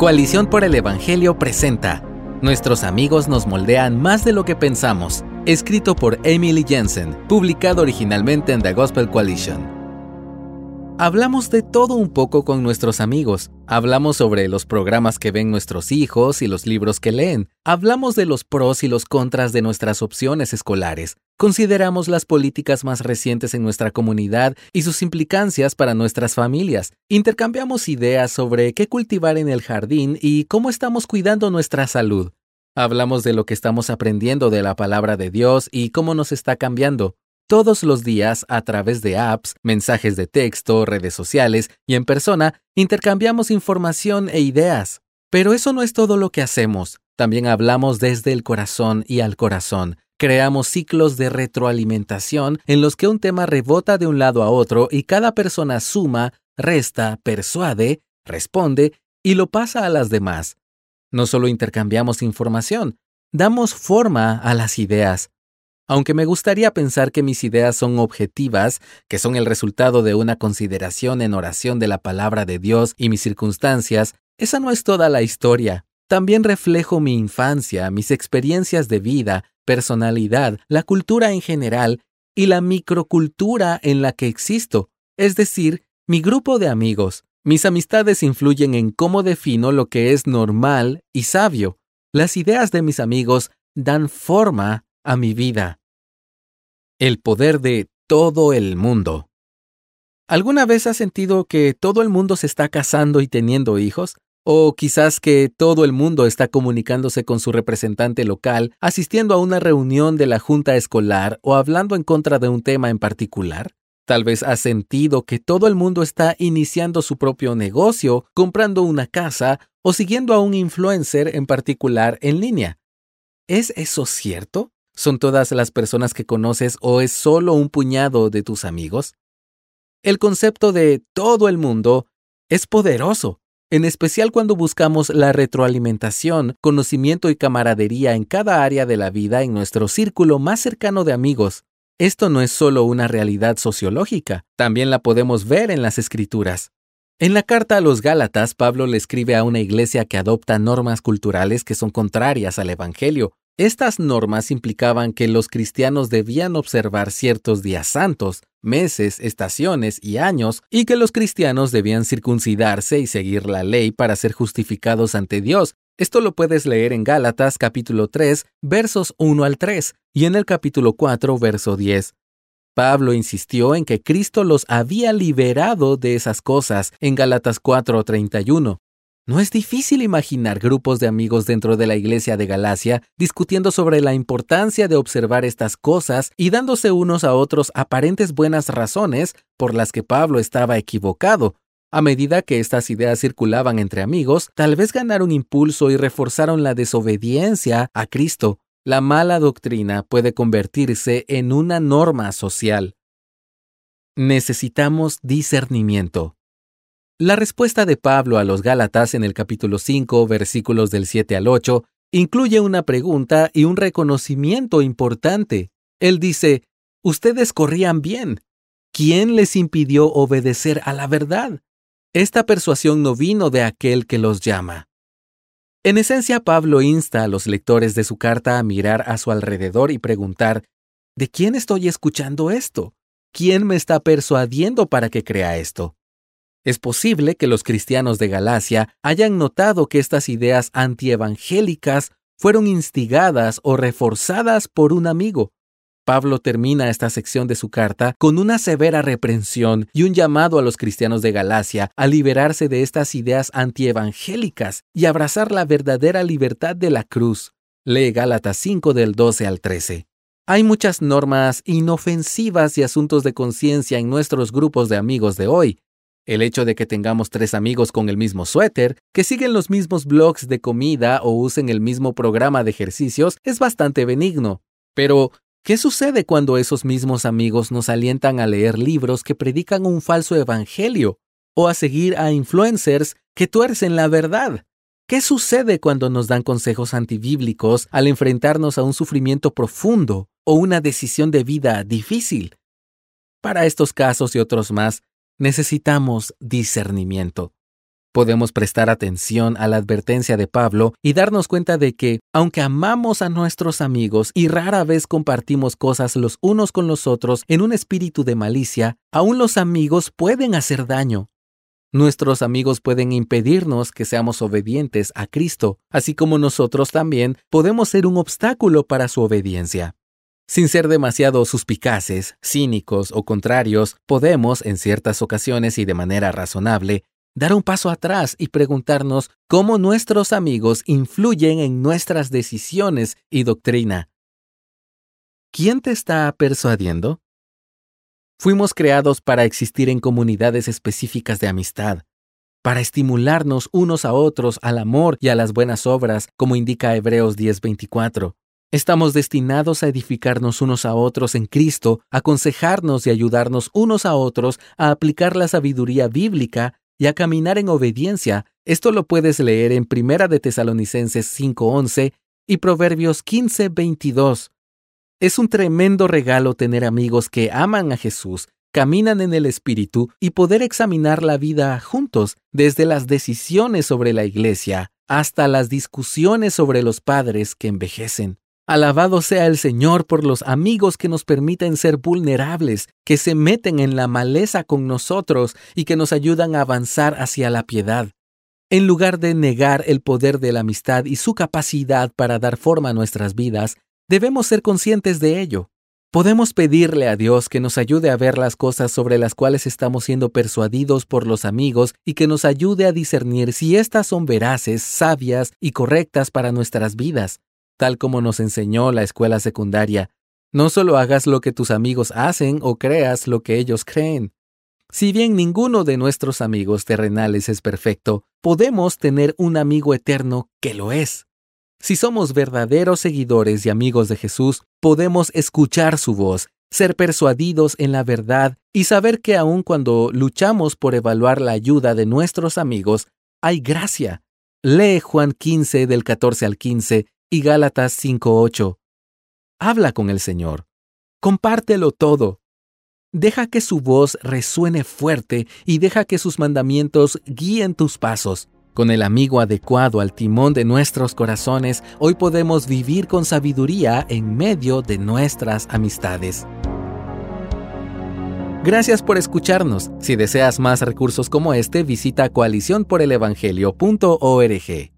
Coalición por el Evangelio presenta Nuestros amigos nos moldean más de lo que pensamos, escrito por Emily Jensen, publicado originalmente en The Gospel Coalition. Hablamos de todo un poco con nuestros amigos. Hablamos sobre los programas que ven nuestros hijos y los libros que leen. Hablamos de los pros y los contras de nuestras opciones escolares. Consideramos las políticas más recientes en nuestra comunidad y sus implicancias para nuestras familias. Intercambiamos ideas sobre qué cultivar en el jardín y cómo estamos cuidando nuestra salud. Hablamos de lo que estamos aprendiendo de la palabra de Dios y cómo nos está cambiando todos los días a través de apps, mensajes de texto, redes sociales y en persona, intercambiamos información e ideas. Pero eso no es todo lo que hacemos. También hablamos desde el corazón y al corazón. Creamos ciclos de retroalimentación en los que un tema rebota de un lado a otro y cada persona suma, resta, persuade, responde y lo pasa a las demás. No solo intercambiamos información, damos forma a las ideas. Aunque me gustaría pensar que mis ideas son objetivas, que son el resultado de una consideración en oración de la palabra de Dios y mis circunstancias, esa no es toda la historia. También reflejo mi infancia, mis experiencias de vida, personalidad, la cultura en general y la microcultura en la que existo, es decir, mi grupo de amigos. Mis amistades influyen en cómo defino lo que es normal y sabio. Las ideas de mis amigos dan forma a mi vida. El poder de todo el mundo. ¿Alguna vez has sentido que todo el mundo se está casando y teniendo hijos? O quizás que todo el mundo está comunicándose con su representante local, asistiendo a una reunión de la junta escolar o hablando en contra de un tema en particular. Tal vez has sentido que todo el mundo está iniciando su propio negocio, comprando una casa o siguiendo a un influencer en particular en línea. ¿Es eso cierto? ¿Son todas las personas que conoces o es solo un puñado de tus amigos? El concepto de todo el mundo es poderoso, en especial cuando buscamos la retroalimentación, conocimiento y camaradería en cada área de la vida en nuestro círculo más cercano de amigos. Esto no es solo una realidad sociológica, también la podemos ver en las escrituras. En la carta a los Gálatas, Pablo le escribe a una iglesia que adopta normas culturales que son contrarias al Evangelio, estas normas implicaban que los cristianos debían observar ciertos días santos, meses, estaciones y años, y que los cristianos debían circuncidarse y seguir la ley para ser justificados ante Dios. Esto lo puedes leer en Gálatas capítulo 3, versos 1 al 3, y en el capítulo 4, verso 10. Pablo insistió en que Cristo los había liberado de esas cosas en Gálatas 4:31. No es difícil imaginar grupos de amigos dentro de la iglesia de Galacia discutiendo sobre la importancia de observar estas cosas y dándose unos a otros aparentes buenas razones por las que Pablo estaba equivocado. A medida que estas ideas circulaban entre amigos, tal vez ganaron impulso y reforzaron la desobediencia a Cristo. La mala doctrina puede convertirse en una norma social. Necesitamos discernimiento. La respuesta de Pablo a los Gálatas en el capítulo 5, versículos del 7 al 8, incluye una pregunta y un reconocimiento importante. Él dice, Ustedes corrían bien. ¿Quién les impidió obedecer a la verdad? Esta persuasión no vino de aquel que los llama. En esencia, Pablo insta a los lectores de su carta a mirar a su alrededor y preguntar, ¿de quién estoy escuchando esto? ¿Quién me está persuadiendo para que crea esto? Es posible que los cristianos de Galacia hayan notado que estas ideas antievangélicas fueron instigadas o reforzadas por un amigo. Pablo termina esta sección de su carta con una severa reprensión y un llamado a los cristianos de Galacia a liberarse de estas ideas antievangélicas y abrazar la verdadera libertad de la cruz. Lee Gálatas 5 del 12 al 13. Hay muchas normas inofensivas y asuntos de conciencia en nuestros grupos de amigos de hoy, el hecho de que tengamos tres amigos con el mismo suéter, que siguen los mismos blogs de comida o usen el mismo programa de ejercicios es bastante benigno. Pero, ¿qué sucede cuando esos mismos amigos nos alientan a leer libros que predican un falso evangelio o a seguir a influencers que tuercen la verdad? ¿Qué sucede cuando nos dan consejos antibíblicos al enfrentarnos a un sufrimiento profundo o una decisión de vida difícil? Para estos casos y otros más, necesitamos discernimiento. Podemos prestar atención a la advertencia de Pablo y darnos cuenta de que, aunque amamos a nuestros amigos y rara vez compartimos cosas los unos con los otros en un espíritu de malicia, aún los amigos pueden hacer daño. Nuestros amigos pueden impedirnos que seamos obedientes a Cristo, así como nosotros también podemos ser un obstáculo para su obediencia. Sin ser demasiado suspicaces, cínicos o contrarios, podemos, en ciertas ocasiones y de manera razonable, dar un paso atrás y preguntarnos cómo nuestros amigos influyen en nuestras decisiones y doctrina. ¿Quién te está persuadiendo? Fuimos creados para existir en comunidades específicas de amistad, para estimularnos unos a otros al amor y a las buenas obras, como indica Hebreos 10:24. Estamos destinados a edificarnos unos a otros en Cristo, aconsejarnos y ayudarnos unos a otros a aplicar la sabiduría bíblica y a caminar en obediencia. Esto lo puedes leer en Primera de Tesalonicenses 5:11 y Proverbios 15:22. Es un tremendo regalo tener amigos que aman a Jesús, caminan en el Espíritu y poder examinar la vida juntos, desde las decisiones sobre la iglesia hasta las discusiones sobre los padres que envejecen. Alabado sea el Señor por los amigos que nos permiten ser vulnerables, que se meten en la maleza con nosotros y que nos ayudan a avanzar hacia la piedad. En lugar de negar el poder de la amistad y su capacidad para dar forma a nuestras vidas, debemos ser conscientes de ello. Podemos pedirle a Dios que nos ayude a ver las cosas sobre las cuales estamos siendo persuadidos por los amigos y que nos ayude a discernir si éstas son veraces, sabias y correctas para nuestras vidas tal como nos enseñó la escuela secundaria. No solo hagas lo que tus amigos hacen o creas lo que ellos creen. Si bien ninguno de nuestros amigos terrenales es perfecto, podemos tener un amigo eterno que lo es. Si somos verdaderos seguidores y amigos de Jesús, podemos escuchar su voz, ser persuadidos en la verdad y saber que aun cuando luchamos por evaluar la ayuda de nuestros amigos, hay gracia. Lee Juan 15 del 14 al 15 y Gálatas 5.8. Habla con el Señor. Compártelo todo. Deja que su voz resuene fuerte y deja que sus mandamientos guíen tus pasos. Con el amigo adecuado al timón de nuestros corazones, hoy podemos vivir con sabiduría en medio de nuestras amistades. Gracias por escucharnos. Si deseas más recursos como este, visita coaliciónporelevangelio.org.